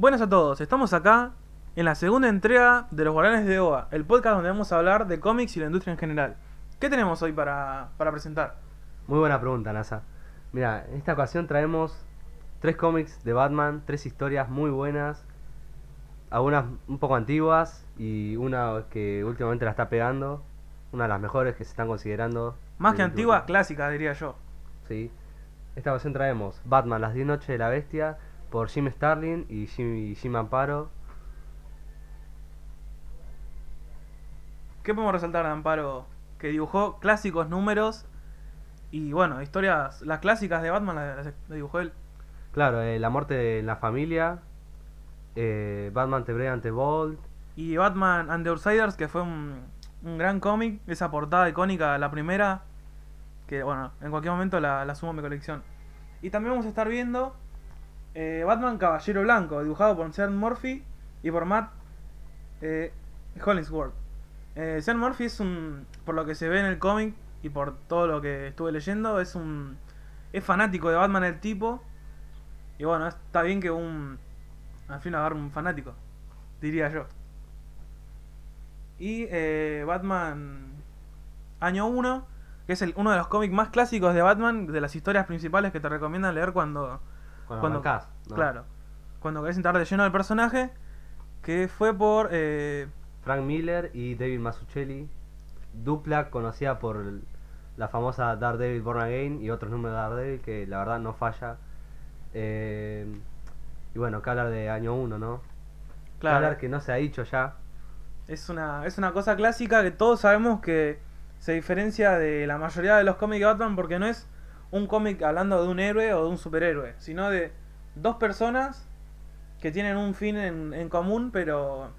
Buenas a todos, estamos acá en la segunda entrega de Los Guardianes de OA, el podcast donde vamos a hablar de cómics y la industria en general. ¿Qué tenemos hoy para, para presentar? Muy buena pregunta, NASA. Mira, en esta ocasión traemos tres cómics de Batman, tres historias muy buenas, algunas un poco antiguas y una que últimamente la está pegando, una de las mejores que se están considerando. Más que del último antigua, tiempo. clásica diría yo. Sí. Esta ocasión traemos Batman, Las 10 Noches de la Bestia, por Jim Starlin y Jim, y Jim Amparo. ¿Qué podemos resaltar de Amparo? Que dibujó clásicos números y bueno, historias, las clásicas de Batman las, las dibujó él. Claro, eh, La muerte de la familia, eh, Batman te brega ante Bolt, Y Batman and the Outsiders, que fue un, un gran cómic, esa portada icónica, la primera, que bueno, en cualquier momento la, la sumo a mi colección. Y también vamos a estar viendo eh, Batman Caballero Blanco, dibujado por Sean Murphy y por Matt eh, Hollingsworth. Eh, Sean Murphy es un, por lo que se ve en el cómic y por todo lo que estuve leyendo, es un es fanático de Batman el tipo. Y bueno, está bien que un al fin agarre un fanático, diría yo. Y eh, Batman Año 1, que es el, uno de los cómics más clásicos de Batman, de las historias principales que te recomiendan leer cuando, cuando, Cuando- arrancás, ¿no? claro, cuando querés entrar de lleno del personaje, que fue por eh, Frank Miller y David Mazzucchelli, dupla conocida por la famosa Daredevil Born Again y otros números de Daredevil que la verdad no falla. Eh, y bueno, que hablar de año 1, ¿no? Claro, hablar que no se ha dicho ya. es una, es una cosa clásica que todos sabemos que se diferencia de la mayoría de los cómics de Batman porque no es un cómic hablando de un héroe o de un superhéroe, sino de dos personas que tienen un fin en, en común, pero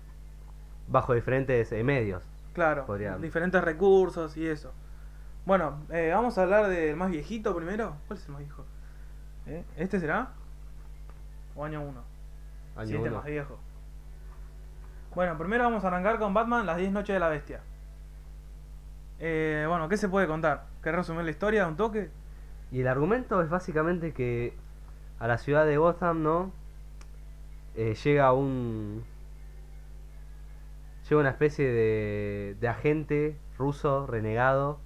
Bajo diferentes eh, medios. Claro, diferentes recursos y eso. Bueno, eh, vamos a hablar del más viejito primero. ¿Cuál es el más viejo? ¿Eh? ¿Este será? ¿O año 1? Año Sí, este uno. más viejo. Bueno, primero vamos a arrancar con Batman, las 10 noches de la bestia. Eh, bueno, ¿qué se puede contar? ¿Querés resumir la historia de un toque? Y el argumento es básicamente que a la ciudad de Gotham, ¿no? Eh, llega un. Llega una especie de, de agente ruso renegado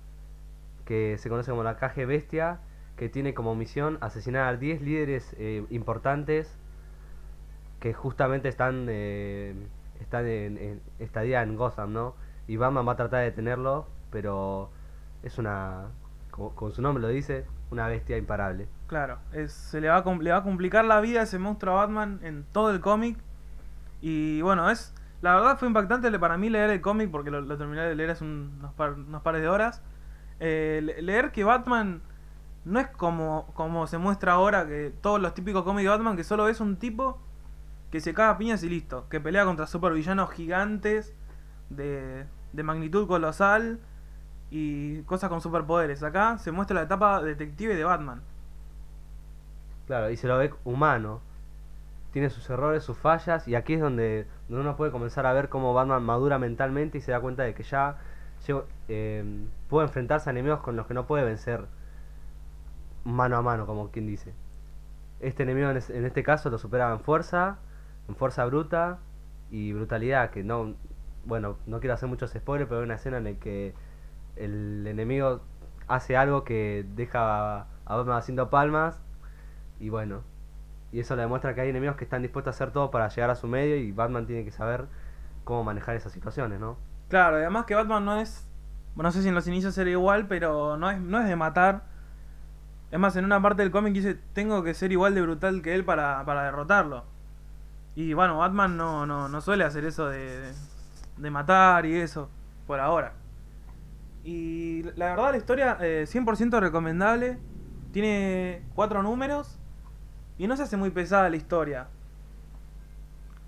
que se conoce como la KG Bestia, que tiene como misión asesinar a 10 líderes eh, importantes que justamente están, eh, están en, en estadía en Gotham, ¿no? Y Batman va a tratar de detenerlo, pero es una, como, como su nombre lo dice, una bestia imparable. Claro, es- se le va, a, le va a complicar la vida ese monstruo a Batman en todo el cómic. Y bueno, es la verdad fue impactante para mí leer el cómic porque lo, lo terminé de leer hace un- unos, par- unos pares de horas. Eh, le- leer que Batman no es como, como se muestra ahora, que todos los típicos cómics de Batman, que solo es un tipo que se caga piñas y listo, que pelea contra supervillanos gigantes de, de magnitud colosal y cosas con superpoderes. Acá se muestra la etapa detective de Batman. Claro, y se lo ve humano. Tiene sus errores, sus fallas, y aquí es donde, uno puede comenzar a ver cómo Batman madura mentalmente y se da cuenta de que ya eh, puede enfrentarse a enemigos con los que no puede vencer mano a mano, como quien dice. Este enemigo en, en este caso lo supera en fuerza, en fuerza bruta y brutalidad, que no, bueno, no quiero hacer muchos spoilers, pero hay una escena en la que el enemigo hace algo que deja a Batman haciendo palmas y bueno, y eso le demuestra que hay enemigos que están dispuestos a hacer todo para llegar a su medio y Batman tiene que saber cómo manejar esas situaciones, ¿no? Claro, además que Batman no es. No sé si en los inicios era igual, pero no es, no es de matar. Es más, en una parte del cómic dice: Tengo que ser igual de brutal que él para, para derrotarlo. Y bueno, Batman no, no, no suele hacer eso de, de matar y eso, por ahora. Y la verdad, la historia, eh, 100% recomendable. Tiene cuatro números. Y no se hace muy pesada la historia.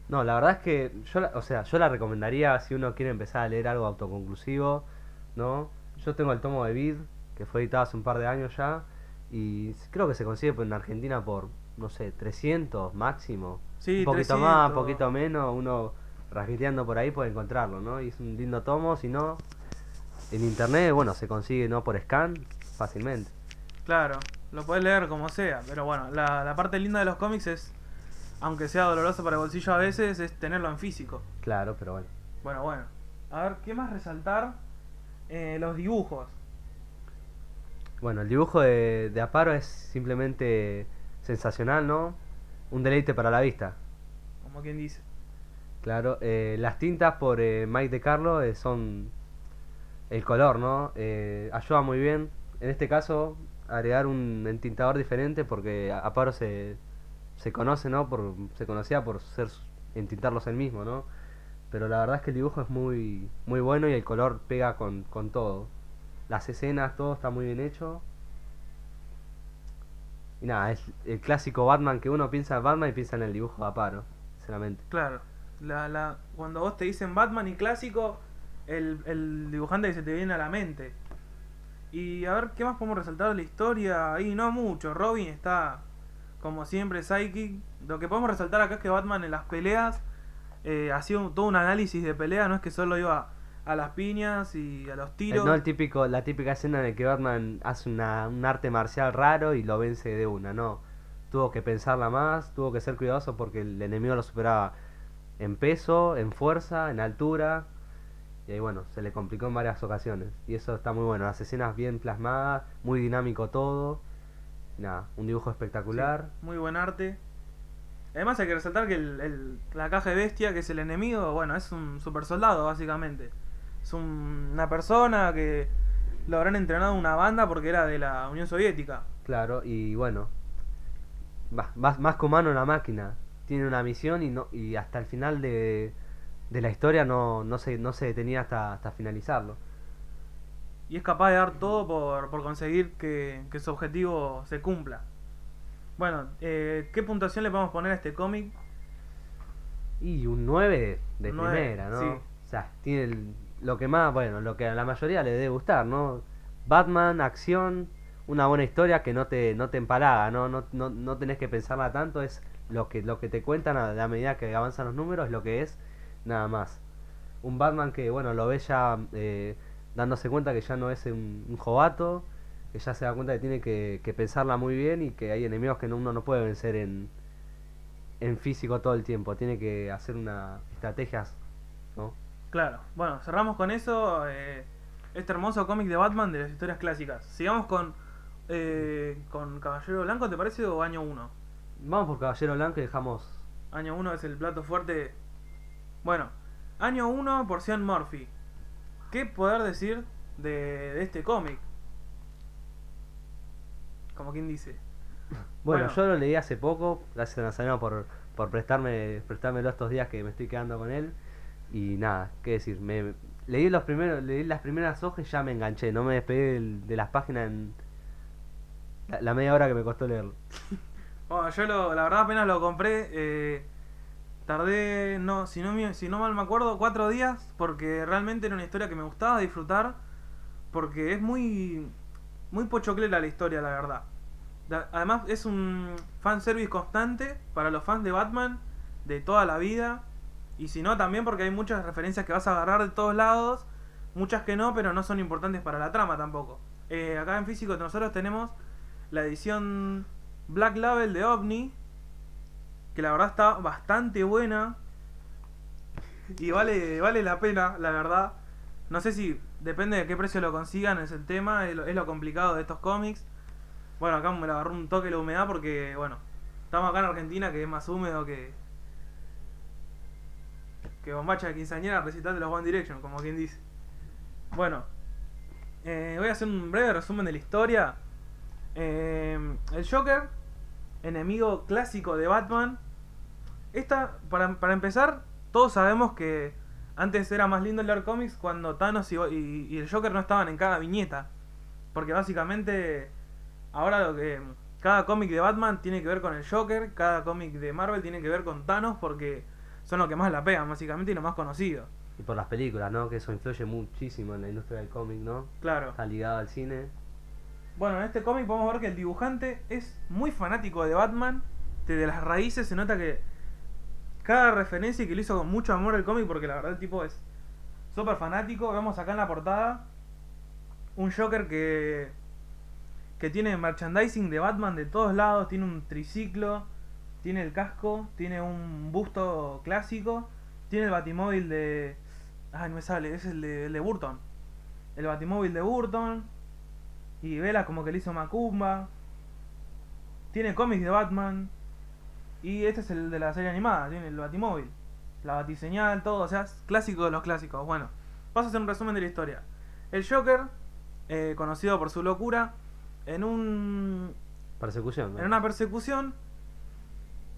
No, la verdad es que yo, la- o sea, yo la recomendaría si uno quiere empezar a leer algo autoconclusivo, ¿no? Yo tengo el tomo de Vid, que fue editado hace un par de años ya, y creo que se consigue en Argentina por, no sé, 300 máximo. Sí, un poquito más, 300. un poquito menos, uno rasgueteando por ahí puede encontrarlo, ¿no? Y es un lindo tomo, si no, en internet, bueno, se consigue, ¿no? Por scan, fácilmente. Claro, lo puedes leer como sea, pero bueno, la, la parte linda de los cómics es aunque sea doloroso para el bolsillo a veces, es tenerlo en físico. Claro, pero bueno. Bueno, bueno. A ver, ¿qué más resaltar? Eh, los dibujos. Bueno, el dibujo de, de Aparo es simplemente sensacional, ¿no? Un deleite para la vista. Como quien dice. Claro, eh, las tintas por eh, Mike de Carlo eh, son el color, ¿no? Eh, ayuda muy bien. En este caso, agregar un entintador diferente porque Aparo se, se conoce, ¿no? Por, se conocía por ser entintarlos él mismo, ¿no? Pero la verdad es que el dibujo es muy, muy bueno y el color pega con, con todo. Las escenas, todo está muy bien hecho. Y nada, es el clásico Batman que uno piensa en Batman y piensa en el dibujo de Aparo, sinceramente. Claro. La, la, cuando vos te dicen Batman y clásico, el, el dibujante que se te viene a la mente. Y a ver, ¿qué más podemos resaltar de la historia? Ahí no mucho. Robin está, como siempre, psychic. Lo que podemos resaltar acá es que Batman en las peleas eh, ha sido todo un análisis de pelea. No es que solo iba a las piñas y a los El- tiros. no el típico, la típica escena en la que Batman hace una, un arte marcial raro y lo vence de una, no. Tuvo que pensarla más, tuvo que ser cuidadoso porque el enemigo lo superaba en peso, en fuerza, en altura. Y ahí bueno, se le complicó en varias ocasiones. Y eso está muy bueno. Las escenas bien plasmadas, muy dinámico todo. Nada, un dibujo espectacular. Sí, muy buen arte. Además hay que resaltar que el, el- la caja de bestia, que es el enemigo, bueno, es un super soldado básicamente. Es un- una persona que lo habrán entrenado una banda porque era de la Unión Soviética. Claro, y bueno, más, más, más que humano la máquina. Tiene una misión y no y hasta el final de, de la historia no, no, se, no se detenía hasta, hasta finalizarlo. Y es capaz de dar todo por, por conseguir que, que su objetivo se cumpla. Bueno, eh, ¿qué puntuación le podemos poner a este cómic? Y un 9 de Un primera, ¿no? sí. O sea, tiene el- lo que más, bueno, lo que a la mayoría le debe gustar, ¿no? Batman, acción, una buena historia que no te, no te empalaga, ¿no? No, no, no tenés que pensarla tanto, es lo que, lo que te cuentan a, a medida que avanzan los números, lo que es, nada más. Un Batman que, bueno, lo ve ya eh, dándose cuenta que ya no es un, un jovato, que ya se da cuenta que tiene que, que pensarla muy bien y que hay enemigos que no- uno no puede vencer en, en físico todo el tiempo, tiene que hacer una estrategias, ¿no? Claro, bueno, cerramos con eso. eh, este hermoso cómic de Batman de las historias clásicas. Sigamos con, eh, con Caballero Blanco, ¿te parece? O año 1. Vamos por Caballero Blanco y dejamos Año 1 es el plato fuerte. Bueno, año 1, porción Murphy. ¿Qué poder decir de, de este cómic? Como quien dice. Bueno, Bueno. yo lo leí hace poco, gracias a Nazareno por, por prestarme, prestármelo estos días que me estoy quedando con él. Y nada, qué decir, me, leí los primeros, leí las primeras hojas y ya me enganché, no me despegué del- de las páginas en la, la media hora que me costó leerlo. Bueno, yo lo, la verdad apenas lo compré. eh, tardé, no, si no, si no mal me acuerdo, cuatro días. Porque realmente era una historia que me gustaba disfrutar. Porque es muy, muy pochoclera la historia, la verdad. Da- Además es un fanservice constante para los fans de Batman de toda la vida. Y si no, también porque hay muchas referencias que vas a agarrar de todos lados. Muchas que no, pero no son importantes para la trama tampoco. Eh, acá en físico nosotros tenemos la edición Black Label de OVNI. Que la verdad está bastante buena. Y vale, vale la pena, la verdad. No sé si depende de qué precio lo consigan, es el tema, es lo, complicado de estos cómics. Bueno, acá me la agarró un toque la humedad porque, bueno, estamos acá en Argentina que es más húmedo que. que bombacha de quinceañera recital de los One Direction, como quien dice. Bueno, eh, voy a hacer un breve resumen de la historia. Eh, el Joker, enemigo clásico de Batman. Esta, para, para empezar, todos sabemos que antes era más lindo leer cómics cuando Thanos y, y- y el Joker no estaban en cada viñeta. Porque básicamente, ahora lo que. Cada cómic de Batman tiene que ver con el Joker, cada cómic de Marvel tiene que ver con Thanos porque son los que más la pegan, básicamente, y los más conocidos. Y por las películas, ¿no? Que eso influye muchísimo en la industria del cómic, ¿no? Claro. Está ligado al cine. Bueno, en este cómic podemos ver que el dibujante es muy fanático de Batman. Desde las raíces se nota que cada referencia que lo hizo con mucho amor al cómic, porque la verdad el tipo es súper fanático. Vemos acá en la portada un Joker que, que tiene merchandising de Batman de todos lados, tiene un triciclo, tiene el casco, tiene un busto clásico, tiene el batimóvil de... Ay, no me sale, es el de, el de Burton. El batimóvil de Burton. Y Vela como que le hizo Macumba. Tiene cómics de Batman. Y este es el de la serie animada, tiene el batimóvil. La batiseñal, todo, o sea, es clásico de los clásicos. Bueno, paso a hacer un resumen de la historia. El Joker, eh, conocido por su locura, en un Persecución. ¿no? en una persecución,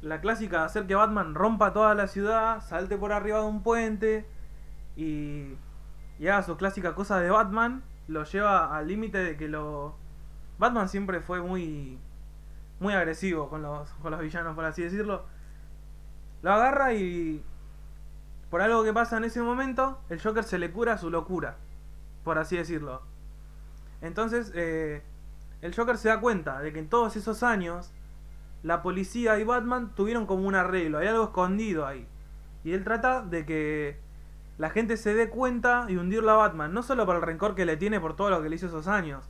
la clásica de hacer que Batman rompa toda la ciudad, salte por arriba de un puente y, y haga su clásica cosa de Batman, lo lleva al límite de que lo... Batman siempre fue muy muy agresivo con los, con los villanos, por así decirlo. Lo agarra y por algo que pasa en ese momento, el Joker se le cura su locura, por así decirlo. Entonces, eh, el Joker se da cuenta de que en todos esos años la policía y Batman tuvieron como un arreglo, hay algo escondido ahí. Y él trata de que la gente se dé cuenta y hundirlo a Batman, no solo por el rencor que le tiene por todo lo que le hizo esos años,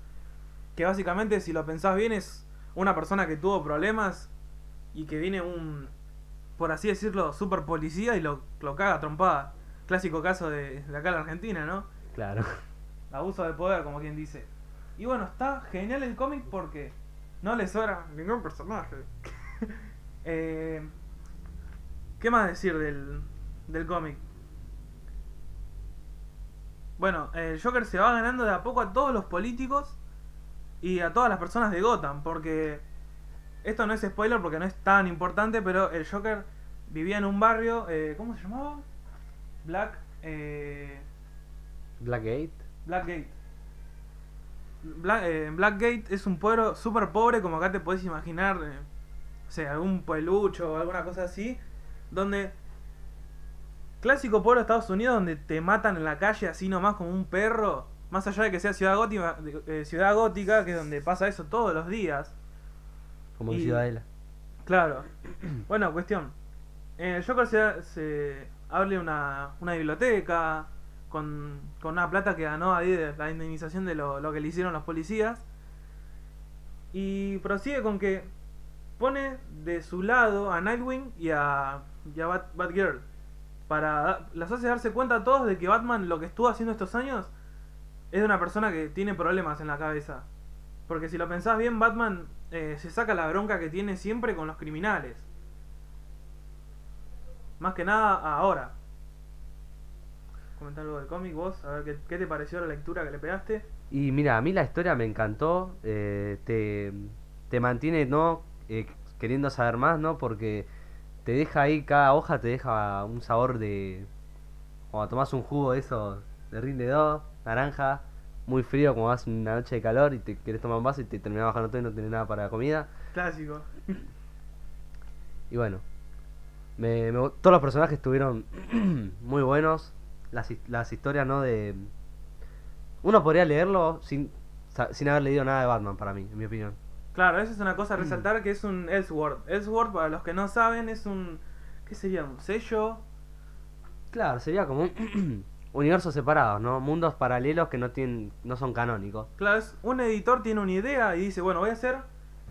que básicamente si lo pensás bien es una persona que tuvo problemas y que viene un, por así decirlo, super policía y lo, lo caga trompada. Clásico caso de, de acá en la Argentina, ¿no? Claro. Abuso de poder, como quien dice. Y bueno, está genial el cómic porque no le sobra ningún personaje. Eh, ¿Qué más decir del, del cómic? Bueno, el Joker se va ganando de a poco a todos los políticos y a todas las personas de Gotham, porque esto no es spoiler porque no es tan importante, pero el Joker vivía en un barrio, eh, ¿cómo se llamaba? Black, eh, Blackgate. Blackgate. Black, eh, Blackgate es un pueblo súper pobre, como acá te podés imaginar, eh, o sea, algún pueblucho o alguna cosa así, donde... Clásico pueblo de Estados Unidos donde te matan en la calle así nomás como un perro, más allá de que sea ciudad gótica, eh, ciudad gótica que es donde pasa eso todos los días. Como en Ciudadela. Claro. Bueno, cuestión. En el Joker se, se abre una, una biblioteca con, con una plata que ganó ahí de la indemnización de lo, lo que le hicieron los policías. Y prosigue con que pone de su lado a Nightwing y a, y a Bat- Batgirl. Para, las hace darse cuenta a todos de que Batman lo que estuvo haciendo estos años es de una persona que tiene problemas en la cabeza. Porque si lo pensás bien, Batman eh, se saca la bronca que tiene siempre con los criminales. Más que nada ahora. Comentar algo del cómic vos, a ver qué, qué te pareció la lectura que le pegaste. Y mira, a mí la historia me encantó. eh, te, te mantiene, ¿no? Eh, queriendo saber más, ¿no? Porque te deja ahí, cada hoja te deja un sabor de. Cuando tomás un jugo de eso, de rinde 2, naranja, muy frío, como vas una noche de calor y te querés tomar un vaso y te terminás bajando todo y no tenés nada para la comida. Clásico. Y bueno, me, todos los personajes estuvieron muy buenos. Las, las historias, ¿no? De. Uno podría leerlo sin, sin haber leído nada de Batman, para mí, en mi opinión. Claro, esa es una cosa a resaltar que es un Elseworld. Elseworld, para los que no saben, es un... ¿Qué sería? ¿Un sello? Claro, sería como un universos separados, ¿no? Mundos paralelos que no tienen no son canónicos. Claro, es un editor tiene una idea y dice, bueno, voy a hacer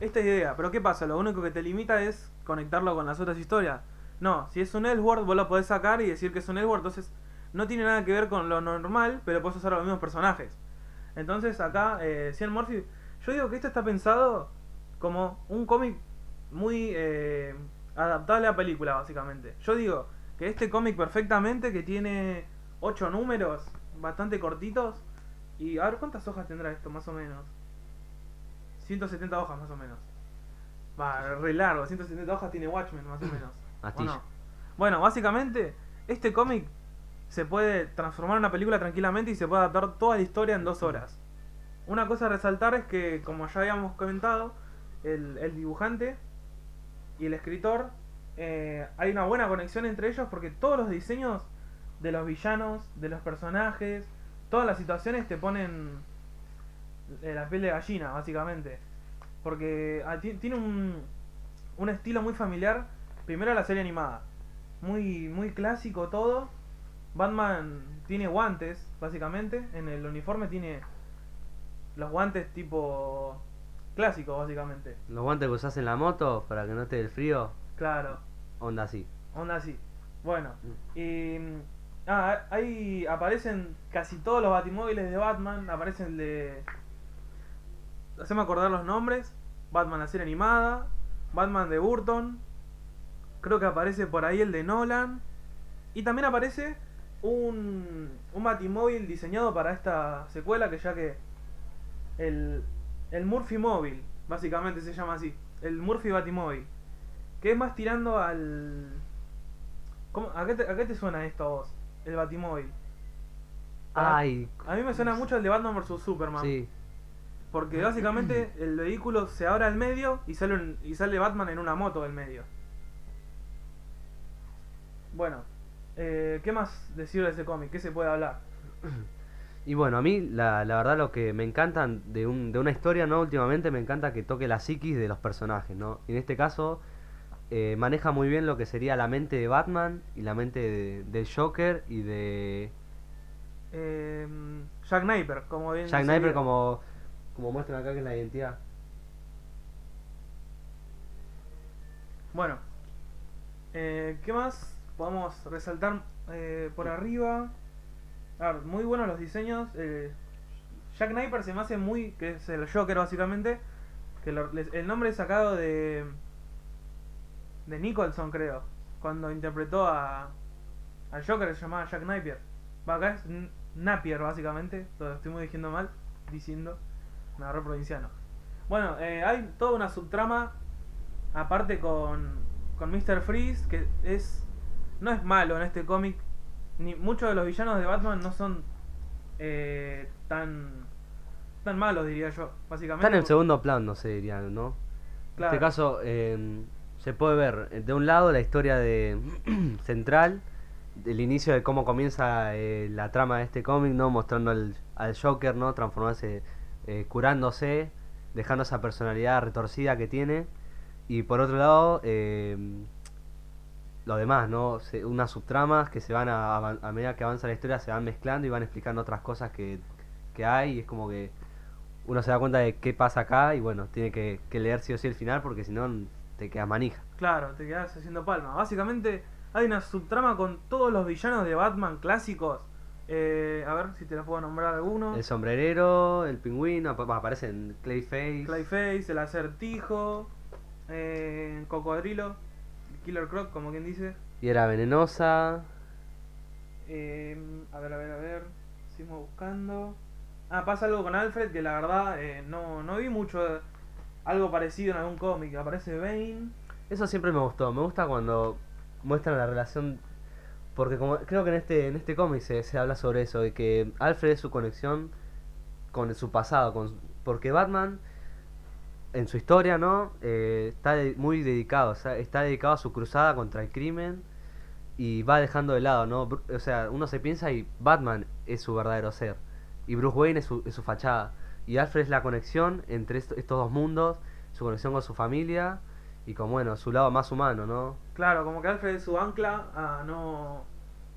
esta idea. Pero ¿qué pasa? Lo único que te limita es conectarlo con las otras historias. No, si es un Elseworld, vos lo podés sacar y decir que es un Elseworld. Entonces, no tiene nada que ver con lo normal, pero puedes usar los mismos personajes. Entonces, acá, eh, Cian Murphy, yo digo que esto está pensado como un cómic muy eh, adaptable a película, básicamente. Yo digo que este cómic perfectamente, que tiene 8 números, bastante cortitos. Y a ver cuántas hojas tendrá esto, más o menos. 170 hojas, más o menos. Va, re largo, 170 hojas tiene Watchmen, más o menos. ¿O Astilla. no? Bueno, básicamente, este cómic se puede transformar en una película tranquilamente y se puede adaptar toda la historia en dos horas. Una cosa a resaltar es que, como ya habíamos comentado, el, el dibujante y el escritor, eh, hay una buena conexión entre ellos porque todos los diseños de los villanos, de los personajes, todas las situaciones te ponen eh, la piel de gallina, básicamente. Porque ah, ti- tiene un, un estilo muy familiar, primero a la serie animada, muy, muy clásico todo. Batman tiene guantes, básicamente, en el uniforme tiene los guantes tipo clásicos, básicamente. Los guantes que usás en la moto para que no te dé el frío. Claro, Onda así. onda así. Bueno, y. Ah, ahí aparecen casi todos los batimóviles de Batman. Aparece el de. Haceme acordar los nombres: Batman la serie animada, Batman de Burton. Creo que aparece por ahí el de Nolan. Y también aparece un, un batimóvil diseñado para esta secuela que ya que el, el Murphy Móvil, básicamente se llama así, el Murphy Batimóvil, que es más tirando al... ¿Cómo- a, qué te, a qué te suena esto a vos? El Batimóvil. Ah, Ay, A mí me suena mucho el de Batman vs Superman. sí. Porque básicamente el vehículo se abre al medio y sale, un- y sale Batman en una moto del medio. Bueno, eh, ¿qué más decir de ese cómic? ¿Qué se puede hablar? Y bueno, a mí la, la verdad lo que me encanta de, un, de una historia, ¿no? Últimamente me encanta que toque la psiquis de los personajes, ¿no? Y en este caso eh, maneja muy bien lo que sería la mente de Batman y la mente de- del Joker y de Eh, Jack Napier, como bien Jack. Napier como, como muestran acá que es la identidad. Bueno, eh, ¿qué más podemos resaltar eh, por arriba? A ver, muy buenos los diseños. Jack Napier se me hace muy. que es el Joker básicamente. Que lo- les- el nombre es sacado de. De Nicholson, creo. Cuando interpretó a. al Joker se llamaba Jack Napier. Va, acá es Napier, básicamente. Lo estoy muy diciendo mal. Diciendo. Agarró provinciano. Bueno, eh, hay toda una subtrama aparte con, con Mr. Freeze, que es no es malo en este cómic, ni muchos de los villanos de Batman no son eh, tan tan malos, diría yo, básicamente. Está en el segundo plano, no sé, diría, ¿no? claro, En este caso eh, se puede ver eh, de un lado la historia de central, el inicio de cómo comienza eh, la trama de este cómic, ¿no? Mostrando al, Joker, ¿no? Transformarse, eh, curándose, dejando esa personalidad retorcida que tiene. Y por otro lado, eh, lo demás, ¿no? Unas subtramas que se van a, a medida que avanza la historia se van mezclando y van explicando otras cosas que, que hay y es como que uno se da cuenta de qué pasa acá y bueno, tiene que, que leer sí o sí el final porque si no te quedas manija. claro, te quedas haciendo palma. Básicamente hay una subtrama con todos los villanos de Batman clásicos. Eh, a ver si te los puedo nombrar algunos. El sombrerero, el pingüino, ap- aparecen Clayface. Clayface, el acertijo, eh, Cocodrilo, Killer Croc, como quien dice. Y era venenosa. Eh, a ver, a ver, a ver. Seguimos buscando. Ah, pasa algo con Alfred que la verdad eh, no, no vi mucho. Algo parecido en algún cómic. Aparece Bane. Eso siempre me gustó. Me gusta cuando muestran la relación. Porque como creo que en este, en este cómic se, se habla sobre eso, de que Alfred es su conexión con su pasado. Con, porque Batman, en su historia, ¿no? Eh, está muy dedicado. o sea, está dedicado a su cruzada contra el crimen. Y va dejando de lado, ¿no? O sea, uno se piensa y Batman es su verdadero ser. Y Bruce Wayne es su, es su fachada. Y Alfred es la conexión entre est- estos dos mundos, su conexión con su familia y con, bueno, su lado más humano, ¿no? Claro, como que Alfred es su ancla a no.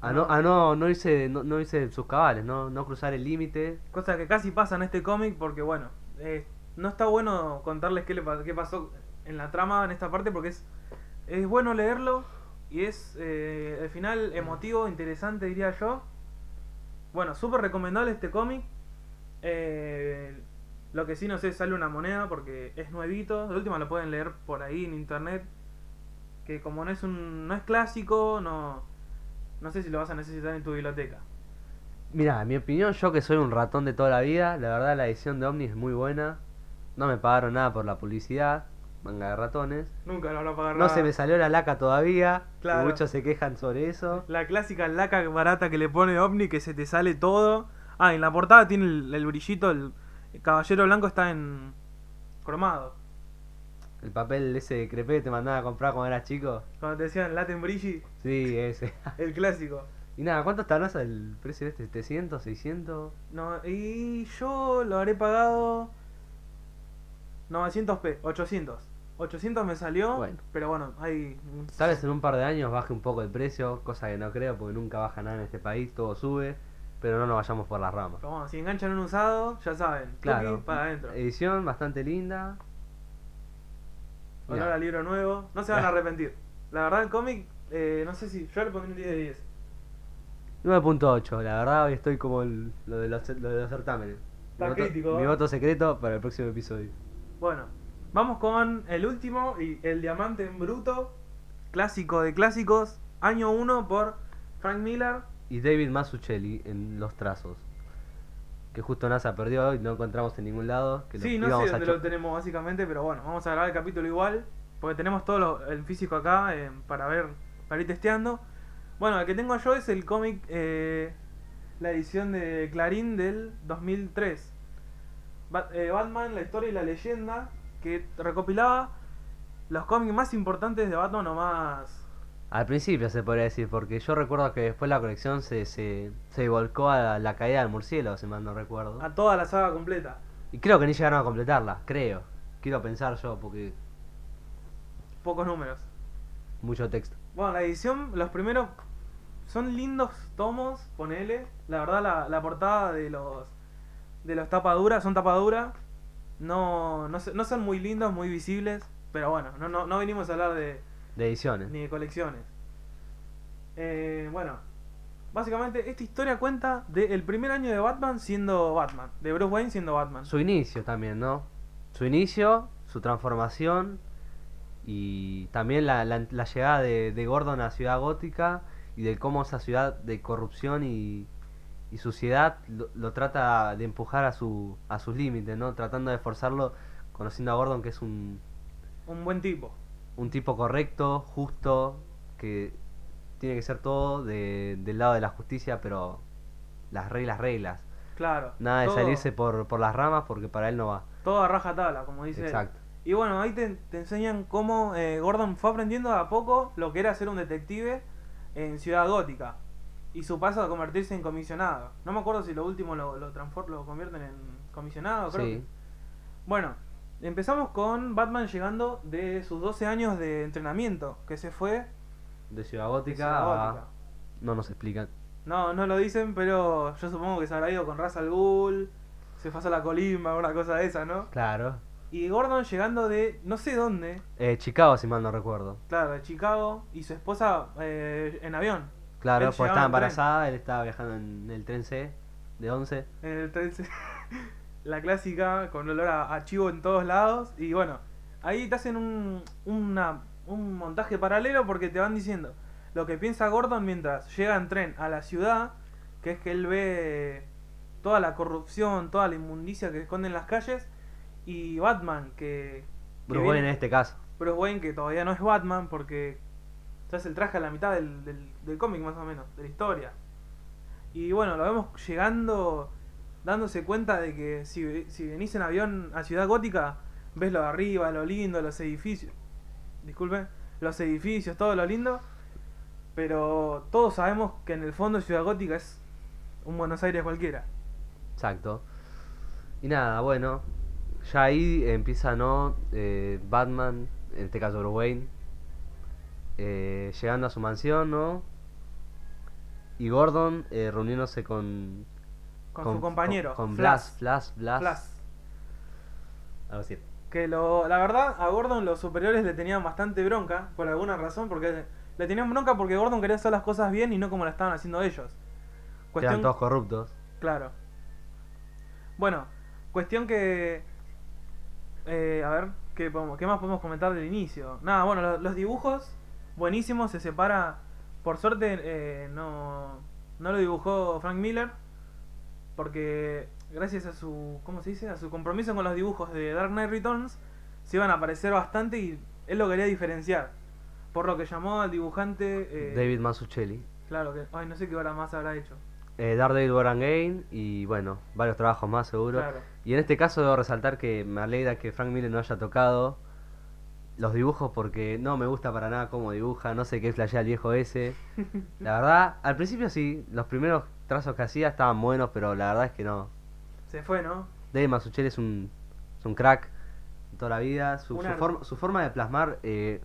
A no, a no, no irse, no, no irse de sus cabales, ¿no? No cruzar el límite. Cosa que casi pasa en este cómic porque, bueno, eh, no está bueno contarles qué, le, qué pasó en la trama en esta parte porque es, es bueno leerlo y es eh, el final emotivo, interesante diría yo. Bueno, súper recomendable este cómic. Eh, lo que sí no sé, sale una moneda porque es nuevito. De última lo pueden leer por ahí en internet. Que como no es un no es clásico, no, no sé si lo vas a necesitar en tu biblioteca. Mira, mi opinión, yo que soy un ratón de toda la vida, la verdad la edición de Omni es muy buena. No me pagaron nada por la publicidad, manga de ratones. Nunca lo habrá pagado No se me salió la laca todavía, Claro. muchos se quejan sobre eso. La clásica laca barata que le pone Omni que se te sale todo. Ah, en la portada tiene el, el brillito, el, el caballero blanco está en cromado. El papel ese de crepé que te mandaba a comprar cuando eras chico. Cuando te decían Latin Brilli, Sí, ese. el clásico. y nada, ¿cuánto estará el precio de este? ¿700? ¿600? No, y yo lo habré pagado 900p, 800. 800 me salió, Bueno. pero bueno, hay Tal vez en un par de años baje un poco el precio, cosa que no creo porque nunca baja nada en este país, todo sube, pero no nos vayamos por las ramas. pero bueno, si enganchan un usado, ya saben, Claro, para adentro. edición bastante linda. Olor al libro nuevo, no se van a arrepentir. La verdad, el cómic, eh, no sé si yo le pondría un 10 de 10. 9.8, la verdad hoy estoy como el- lo, de los, lo de los certámenes. Está mi, voto, crítico, mi ¿eh? voto secreto para el próximo episodio. Bueno, vamos con el último y el diamante en bruto, clásico de clásicos, año 1 por Frank Miller. Y David Mazzucchelli en los trazos. Que justo NASA perdió y no encontramos en ningún lado. Que Sí, no sé dónde lo tenemos básicamente, pero bueno, vamos a grabar el capítulo igual, porque tenemos todo lo- el físico acá eh, para ver, para ir testeando. Bueno, el que tengo yo es el cómic, eh, la edición de Clarín del 2003. Bat- eh, Batman, la historia y la leyenda, que recopilaba los cómics más importantes de Batman o más... Al principio se podría decir, porque yo recuerdo que después la colección se, se, se volcó a la caída del murciélago, si mal no recuerdo. a toda la saga completa. Y creo que ni llegaron a completarla, creo. Quiero pensar yo, porque Pocos números. mucho texto. Bueno, la edición, los primeros son lindos tomos, ponele. La verdad, la, la portada de los de los tapaduras son tapaduras. No, no, no son muy lindos, muy visibles. Pero bueno, no, no, no venimos a hablar de, De ediciones. ni de colecciones. Eh, bueno, básicamente esta historia cuenta del primer año de Batman siendo Batman. De Bruce Wayne siendo Batman. Su inicio también, ¿no? Su inicio, su transformación y también la, la- la llegada de, de Gordon a Ciudad Gótica y de cómo esa ciudad de corrupción y, y suciedad lo, lo trata de empujar a, su, a sus límites, ¿no? Tratando de forzarlo, conociendo a Gordon que es un, Un buen tipo. Un tipo correcto, justo, que tiene que ser todo de- del lado de la justicia, pero las reglas, reglas. Claro. Nada de todo- salirse por, por las ramas porque para él no va. Todo a raja tabla, como dice él. Exacto. Y bueno, ahí te, te enseñan cómo eh, Gordon fue aprendiendo de a poco lo que era ser un detective en Ciudad Gótica. Y su paso a convertirse en comisionado. No me acuerdo si lo último lo, lo, lo convierten en comisionado, creo. Sí. que- Bueno, empezamos con Batman llegando de sus 12 años de entrenamiento, que se fue De Ciudad de Gótica, a-. No nos explican. No, no lo dicen, pero yo supongo que se habrá ido con Ra's al Ghul, se fue a la colimba, una cosa de esa, ¿no? Claro. Y Gordon llegando de no sé dónde, Eh, Chicago, si mal no recuerdo. Claro, de Chicago y su esposa eh, en avión. Claro, Él porque estaba tren. embarazada, él estaba viajando en el tren C de 11. En el tren se- la clásica con olor a, a chivo en todos lados. Y bueno, ahí te hacen un, una- un montaje paralelo porque te van diciendo lo que piensa Gordon mientras llega en tren a la ciudad, que es que él ve toda la corrupción, toda la inmundicia que esconde en las calles. Y Batman, que... Bruce Wayne en este caso. Bruce Wayne que todavía no es Batman porque se hace el traje a la mitad del, del, del cómic más o menos, de la historia. Y bueno, lo vemos llegando, dándose cuenta de que si, si venís en avión a Ciudad Gótica, ves lo de arriba, lo lindo, los edificios. Disculpe, los edificios, todo lo lindo. Pero todos sabemos que en el fondo Ciudad Gótica es un Buenos Aires cualquiera. Exacto. Y nada, bueno. Ya ahí empieza, ¿no? Eh, Batman, en este caso Bruce Wayne, eh, llegando a su mansión, ¿no? Y Gordon eh, reuniéndose con... Con, su compañero, Con, con Flash. Blas, Blas, Blas. Flash. Algo así. Que lo, la verdad, a Gordon los superiores le tenían bastante bronca, por alguna razón, porque le tenían bronca porque Gordon quería hacer las cosas bien y no como la estaban haciendo ellos. Eran todos corruptos. Claro. Bueno, cuestión que... eh, a ver, ¿qué, podemos- ¿qué más podemos comentar del inicio? Nada, bueno, lo- los dibujos, buenísimos, se separa... Por suerte eh, no, no lo dibujó Frank Miller, porque gracias a su, ¿cómo se dice? A su compromiso con los dibujos de Dark Knight Returns, se iban a aparecer bastante y él lo quería diferenciar. Por lo que llamó al dibujante... eh, David Mazzucchelli. Claro, que... Ay, no sé qué hora más habrá hecho. Eh, Daredevil War and Gain y bueno, varios trabajos más seguro. Claro. Y en este caso debo resaltar que me alegra que Frank Miller no haya tocado los dibujos porque no me gusta para nada cómo dibuja, no sé qué flashea el viejo ese. La verdad, al principio sí, los primeros trazos que hacía estaban buenos, pero la verdad es que no. Se fue, ¿no? David Mazzucchelli es un, es un crack toda la vida. Su, forma, su forma de plasmar eh,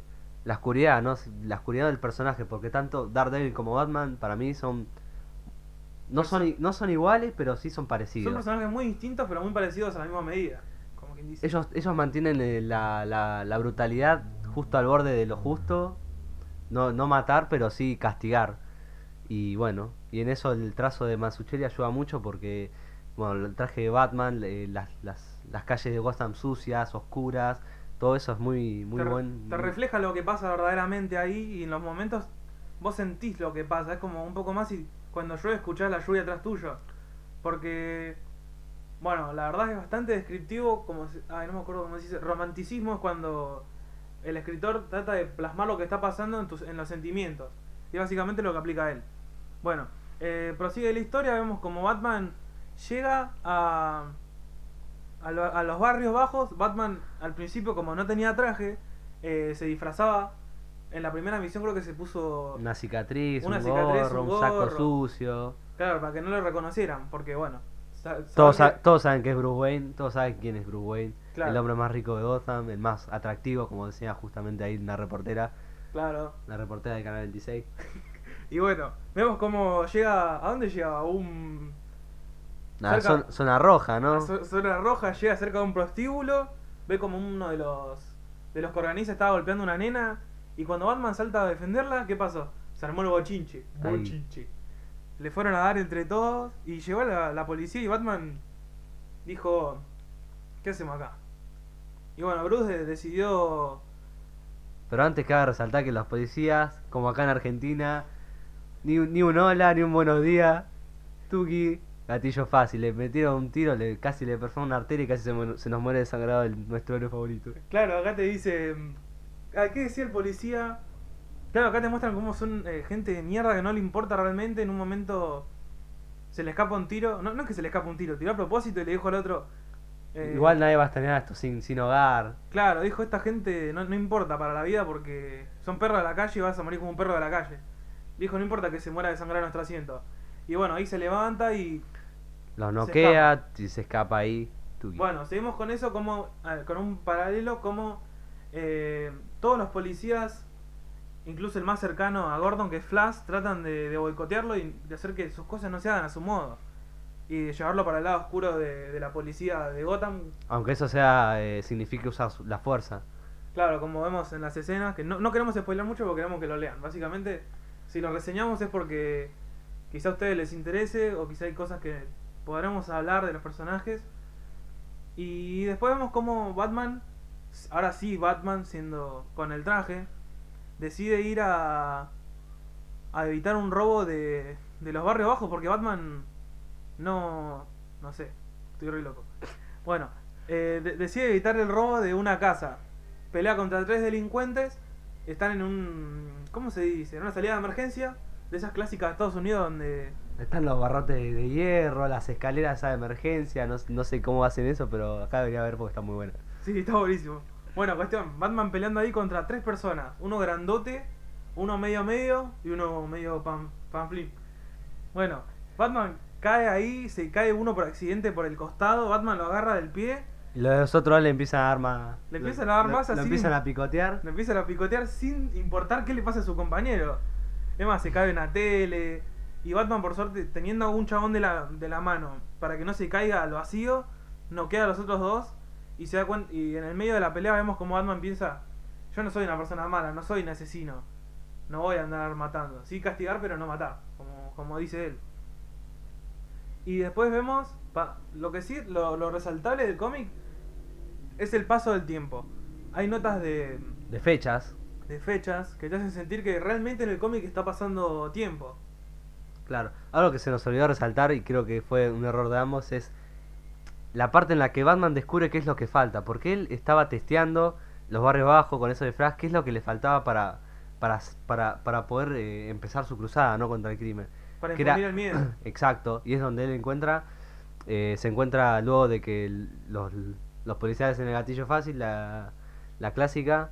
la oscuridad, ¿no? La oscuridad del personaje, porque tanto Daredevil como Batman para mí son... No son, no son iguales, pero sí son Son parecidos. personajes muy distintos, pero muy parecidos a la misma medida. Como quien dice. Ellos, ellos mantienen eh, la, la, la brutalidad justo al borde de lo justo no, no matar, pero sí castigar. Y bueno, y en eso el trazo de Mazzucchelli ayuda mucho porque, bueno, el traje de Batman, eh, las, las, las calles de Gotham sucias, oscuras, todo eso es muy, muy te, buen. te muy- refleja lo que pasa verdaderamente ahí y en los momentos vos sentís lo que pasa. Es como un poco más y cuando llueve escuchás la lluvia atrás tuyo. Porque, bueno, la verdad es bastante descriptivo, como ay, no me acuerdo cómo se dice, romanticismo es cuando el escritor trata de plasmar lo que está pasando en, tus, en los sentimientos. Y básicamente lo que aplica él. Bueno, eh, prosigue la historia, vemos como Batman llega a, a, lo- a los barrios bajos. Batman al principio como no tenía traje, eh, se disfrazaba. En la primera misión creo que se puso... Una cicatriz, Una un, cicatriz, gorro, un un saco sucio. Claro, para que no lo reconocieran, porque bueno... Todos, sa- todos saben que es Bruce Wayne, todos saben quién es Bruce Wayne. Claro. El hombre más rico de Gotham, el más atractivo, como decía justamente ahí una reportera, Claro. la reportera del canal 26. Y bueno, vemos cómo llega... ¿A dónde llega? A un... Cerca- son- zona roja, ¿no? a zo- zona roja, llega cerca de un prostíbulo, ve como uno de los de los que organiza estaba golpeando a una nena y cuando Batman salta a defenderla, ¿qué pasó? Se armó el bochinche, Ahí. bochinche. Le fueron a dar entre todos y llegó la, la policía y Batman dijo, ¿qué hacemos acá? Y bueno, Bruce de- decidió Pero antes cabe resaltar que los policías, como acá en Argentina, ni, un- ni un hola, ni un buenos días, tuki, gatillo fácil, le metieron un tiro, le, casi le perforaron una arteria y casi se, nos muere desangrado el, nuestro héroe favorito. Claro, acá te dice. ah, ¿Qué decía el policía? Claro, acá te muestran cómo son eh, gente de mierda que no le importa realmente. En un momento se le escapa un tiro. No, no es que se le escapa un tiro, tiró a propósito y le dijo al otro. eh, Igual nadie va a extrañar a esto sin, sin hogar. Claro, dijo: Esta gente no, no importa para la vida porque son perros de la calle y vas a morir como un perro de la calle. Dijo: No importa que se muera de sangrar nuestro asiento. Y bueno, ahí se levanta y Los Se noquea y se escapa ahí. tuki. Bueno, seguimos con eso como ver, con un paralelo como eh, todos los policías, incluso el más cercano a Gordon que es Flash, tratan de, de boicotearlo y de hacer que sus cosas no se hagan a su modo y de llevarlo para el lado oscuro de, de la policía de Gotham. Aunque eso sea, eh, signifique usar la fuerza. Claro, como vemos en las escenas, que no, no queremos spoiler mucho porque queremos que lo lean. Básicamente, si lo reseñamos es porque quizá a ustedes les interese o quizá hay cosas que podremos hablar de los personajes. Y después vemos cómo Batman, ahora sí Batman siendo con el traje, decide ir a, a evitar un robo de, de los barrios bajos porque Batman no... no sé, estoy re loco. Bueno, eh, de- decide evitar el robo de una casa. Pelea contra tres delincuentes. Están en un... ¿Cómo se dice? En una salida de emergencia. De esas clásicas de Estados Unidos donde... Están los barrotes de, de hierro, las escaleras a emergencia, no, no sé cómo hacen eso, pero acá debería ver porque está muy buena. Sí, está buenísimo. Bueno, cuestión, Batman peleando ahí contra tres personas. Uno grandote, uno medio medio y uno medio pan, panflín. Bueno, Batman cae ahí, se cae uno por accidente por el costado, Batman lo agarra del pie, Y los otros le empiezan a dar más. Le empiezan a dar más así. empiezan a picotear. le empiezan a picotear sin importar qué le pasa a su compañero. Es más, se cae en la tele. Y Batman, por suerte, teniendo a un chabón de la, de la mano para que no se caiga al vacío, noquea a los otros dos. Y se da cuenta, y en el medio de la pelea vemos como Batman piensa: Yo no soy una persona mala, no soy un asesino. No voy a andar matando. Sí castigar, pero no matar, como, como dice él. Y después vemos, pa- lo que sí, lo, lo resaltable del cómic es el paso del tiempo. Hay notas de, De fechas. de fechas que te hacen sentir que realmente en el cómic está pasando tiempo. Claro. Algo que se nos olvidó resaltar y creo que fue un error de ambos es la parte en la que Batman descubre qué es lo que falta. Porque él estaba testeando los barrios bajos con eso de Flash, qué es lo que le faltaba para, para, para, para poder eh, empezar su cruzada ¿no? contra el crimen. Para Que era- el miedo. Exacto, y es donde él encuentra, eh, se encuentra luego de que los, los policiales en el gatillo fácil, la, la clásica,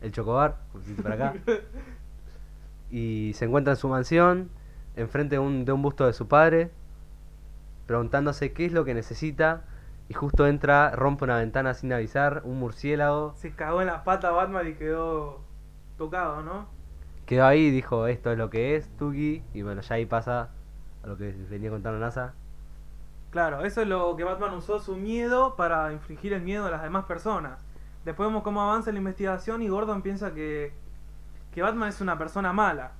el chocobar, acá, y se encuentra en su mansión, enfrente de un, de un busto de su padre, preguntándose qué es lo que necesita, y justo entra, rompe una ventana sin avisar, un murciélago, Se cagó en las patas Batman y quedó tocado, ¿no? quedó ahí y dijo, esto es lo que es, Tuki, y bueno, ya ahí pasa a lo que venía contando NASA. Claro, eso es lo que Batman usó su miedo para infligir el miedo a las demás personas. Después vemos cómo avanza la investigación y Gordon piensa que, que Batman es una persona mala.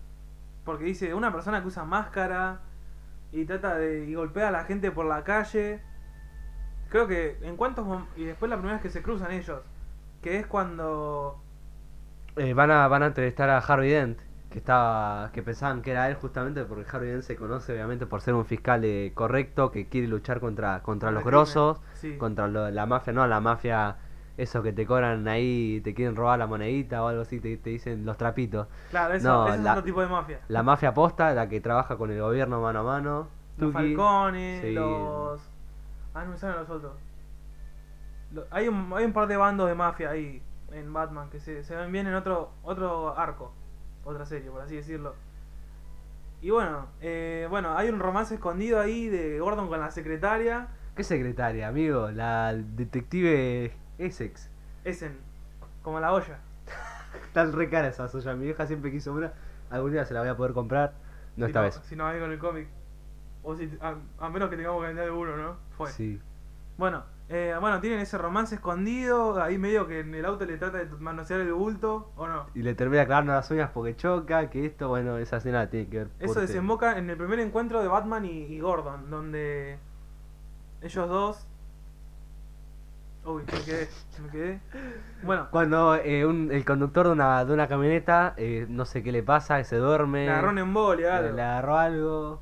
Porque dice, una persona que usa máscara y trata de. y golpea a la gente por la calle. Creo que en cuantos. mom- y después la primera vez que se cruzan ellos. Que es cuando. Eh, van, a, van a entrevistar a Harvey Dent, que estaba que pensaban que era él justamente porque Harvey Dent se conoce obviamente por ser un fiscal eh, correcto que quiere luchar contra, contra los grosos, Sí. contra lo- la mafia, no, la mafia, eso que te cobran ahí, te quieren robar la monedita o algo así, te, te dicen los trapitos. Claro, eso, No, eso es otro tipo de mafia. La mafia posta, la que trabaja con el gobierno mano a mano. Los Tuki. Falcones, Sí. los. Ah, no me salen los otros. Hay, un, hay un par de bandos de mafia ahí en Batman que se, se ven bien en otro, otro arco, otra serie, por así decirlo. Y bueno, eh, bueno, hay un romance escondido ahí de Gordon con la secretaria. ¿Qué secretaria, amigo? La detective Essex. Essen, como la olla. Están re caras esas ollas. Mi vieja siempre quiso una. Algún día se la voy a poder comprar. No si esta vez. Si no hay con el cómic. O si, a, a menos que tengamos que vender uno, ¿no? Fue. Sí. Bueno, eh, bueno, tienen ese romance escondido. Ahí medio que en el auto le trata de manosear el bulto, ¿o no? Y le termina clavando las uñas porque choca. Que esto, bueno, esa escena tiene que ver. Eso porque- desemboca en el primer encuentro de Batman y, y Gordon, donde ellos dos. Uy, me quedé, me quedé. Bueno, Cuando eh, un- el conductor de una, de una camioneta, eh, no sé qué le pasa, que se duerme. le agarró un embolia, le agarró algo.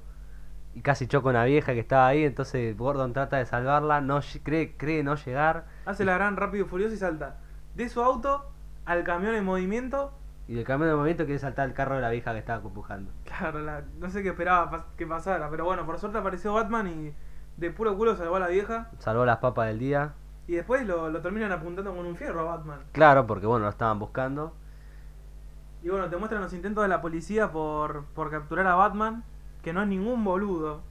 Y casi choca una vieja que estaba ahí. Entonces Gordon trata de salvarla. No cree, cree no llegar. Hace la gran rápido y furioso y salta de su auto al camión en movimiento. Y del cambio de movimiento quiere saltar el carro de la vieja que estaba empujando. Claro, la- no sé qué esperaba que pasara, pero bueno, por suerte apareció Batman y de puro culo salvó a la vieja. Salvó las papas del día. Y después lo, lo terminan apuntando con un fierro a Batman. Claro, porque bueno, lo estaban buscando. Y bueno, te muestran los intentos de la policía por, por capturar a Batman, que no es ningún boludo,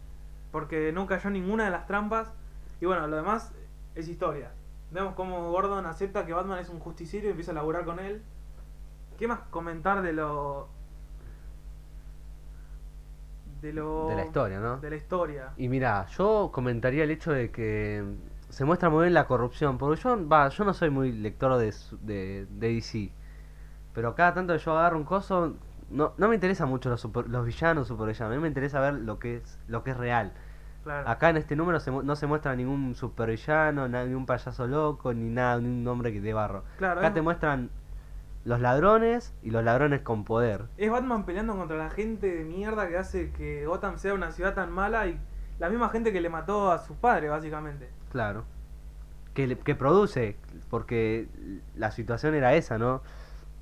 porque no cayó ninguna de las trampas. Y bueno, lo demás es historia. Vemos cómo Gordon acepta que Batman es un justiciero y empieza a laburar con él. ¿Qué más comentar de lo... De lo... De la historia, ¿no? De la historia. Y mira, yo comentaría el hecho de que se muestra muy bien la corrupción, porque yo, va, yo no soy muy lector de, de, de DC, pero cada tanto que yo agarro un coso, no, no me interesa mucho los, super- los villanos, supervillanos, a mí me interesa ver lo que es, lo que es real. Claro. Acá en este número se no se muestra ningún supervillano, ni un payaso loco, ni nada, ni un hombre que de barro. Claro, Acá es- te muestran los ladrones y los ladrones con poder. Es Batman peleando contra la gente de mierda que hace que Gotham sea una ciudad tan mala y la misma gente que le mató a sus padres, básicamente. Claro. Que, que produce, porque la situación era esa, ¿no?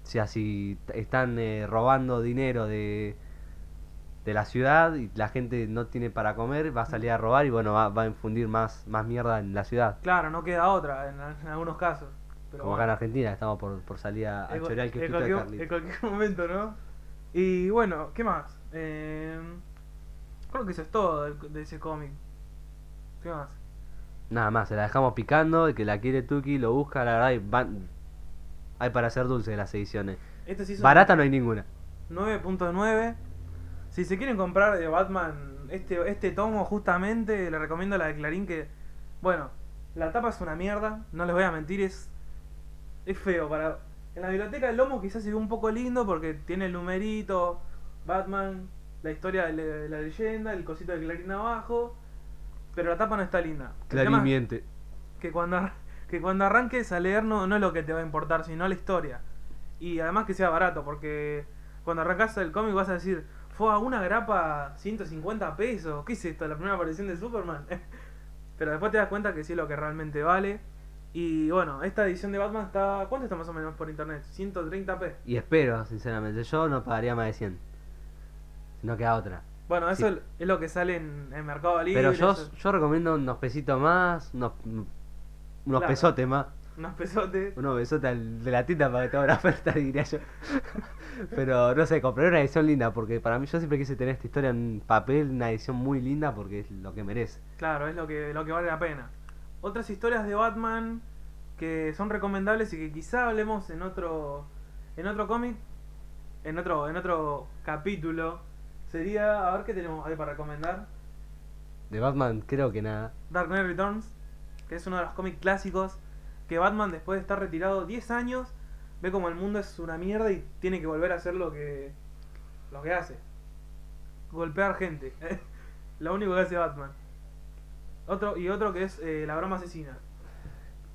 O sea, si están eh, robando dinero de, de la ciudad y la gente no tiene para comer, va a salir a robar y bueno, va, va a infundir más, más mierda en la ciudad. Claro, no queda otra en, en algunos casos. Pero Como acá en Argentina, estamos por, por salir a, a en, chorear el en de cualquier, en cualquier momento, ¿no? Y bueno, ¿qué más? Eh, creo que eso es todo del- de, ese cómic. ¿Qué más? Nada más, se la dejamos picando, el que la quiere Tuki lo busca, la verdad, y van, hay para hacer dulce las ediciones. Este sí Barata no hay ninguna. 9.9. Si se quieren comprar de Batman este, este tomo justamente, le recomiendo la de Clarín que, bueno, la tapa es una mierda, no les voy a mentir, es, es feo. para En la biblioteca del lomo quizás se ve un poco lindo porque tiene el numerito, Batman, la historia de, la leyenda, el cosito de Clarín abajo, pero la tapa no está linda. El tema Clarín es miente. que cuando, que cuando arranques a leer no, no es lo que te va a importar, sino la historia. Y además que sea barato, porque cuando arrancas el cómic vas a decir, fue a una grapa 150 pesos, ¿qué es esto? La primera aparición de Superman. Pero después te das cuenta que sí es lo que realmente vale. Y bueno, esta edición de Batman está... ¿Cuánto está más o menos por internet? 130p. Y espero, sinceramente, yo no pagaría más de 100. Si no queda otra. Bueno, eso Sí. es lo que sale en, en Mercado Libre. Pero yo, eso- yo recomiendo unos pesitos más, unos, unos Claro. pesotes más. unos pesotes. Unos besotes al- de la tinta para que te haga una oferta, diría yo. Pero no sé, compré una edición linda porque para mí yo siempre quise tener esta historia en papel, una edición muy linda porque es lo que merece. Claro, es lo que, lo que vale la pena. Otras historias de Batman que son recomendables y que quizá hablemos en otro en otro cómic, en otro en otro capítulo, sería, a ver qué tenemos ahí para recomendar. De Batman creo que nada. Dark Knight Returns, que es uno de los cómics clásicos que Batman después de estar retirado 10 años ve como el mundo es una mierda y tiene que volver a hacer lo que lo que hace. Golpear gente. lo único que hace Batman. Otro y otro que es eh, la broma asesina.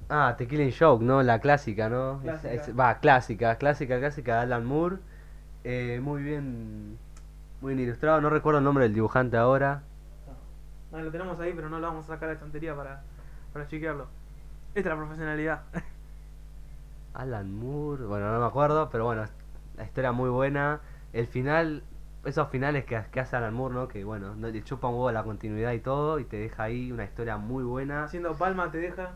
Ah, The Killing Joke, ¿no? La clásica, ¿no? Es- Clásica. es- Va, clásica, clásica, clásica de Alan Moore. Eh, muy bien, muy bien ilustrado. No recuerdo el nombre del dibujante ahora. No, lo tenemos ahí, pero no lo vamos a sacar de la estantería para, para chequearlo. Esta es la profesionalidad. Alan Moore, bueno, no me acuerdo, pero bueno, la historia muy buena. El final, esos finales que, que hace Alan Moore, ¿no? Que bueno, no, le chupa un huevo la continuidad y todo, y te deja ahí una historia muy buena. Haciendo palma te deja.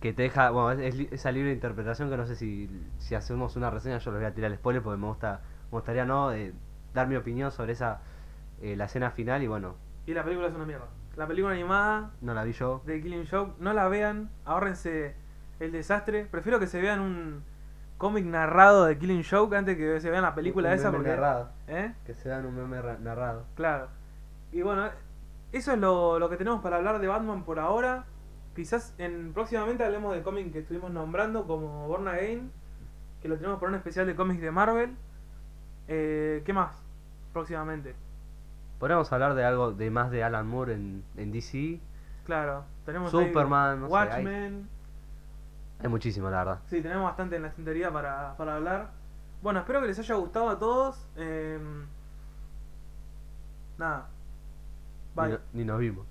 Que te deja, bueno, es, es esa libre interpretación que no sé si, si hacemos una reseña, yo les voy a tirar el spoiler porque me gusta, me gustaría, ¿no? Eh, dar mi opinión sobre esa, eh, la escena final y bueno, Y la película es una mierda. La película animada no la vi yo. de Killing Joke, no la vean, ahórrense el desastre. Prefiero que se vean un cómic narrado de Killing Joke antes que se vean la película Un esa meme porque. narrado. ¿Eh? Que se dan un meme ra- narrado. Claro. Y bueno, eso es lo, lo que tenemos para hablar de Batman por ahora. Quizás en próximamente hablemos del cómic que estuvimos nombrando como Born Again, que lo tenemos por un especial de cómics de Marvel. Eh, ¿Qué más? Próximamente. Podríamos hablar de algo de más de Alan Moore en, en DC. Claro, tenemos Superman, no sé, hay- Watchmen. Hay muchísimo, la verdad. Sí, tenemos bastante en la estantería para, para hablar. Bueno, espero que les haya gustado a todos. Em, nada. Ni, Bye. no- ni nos vimos.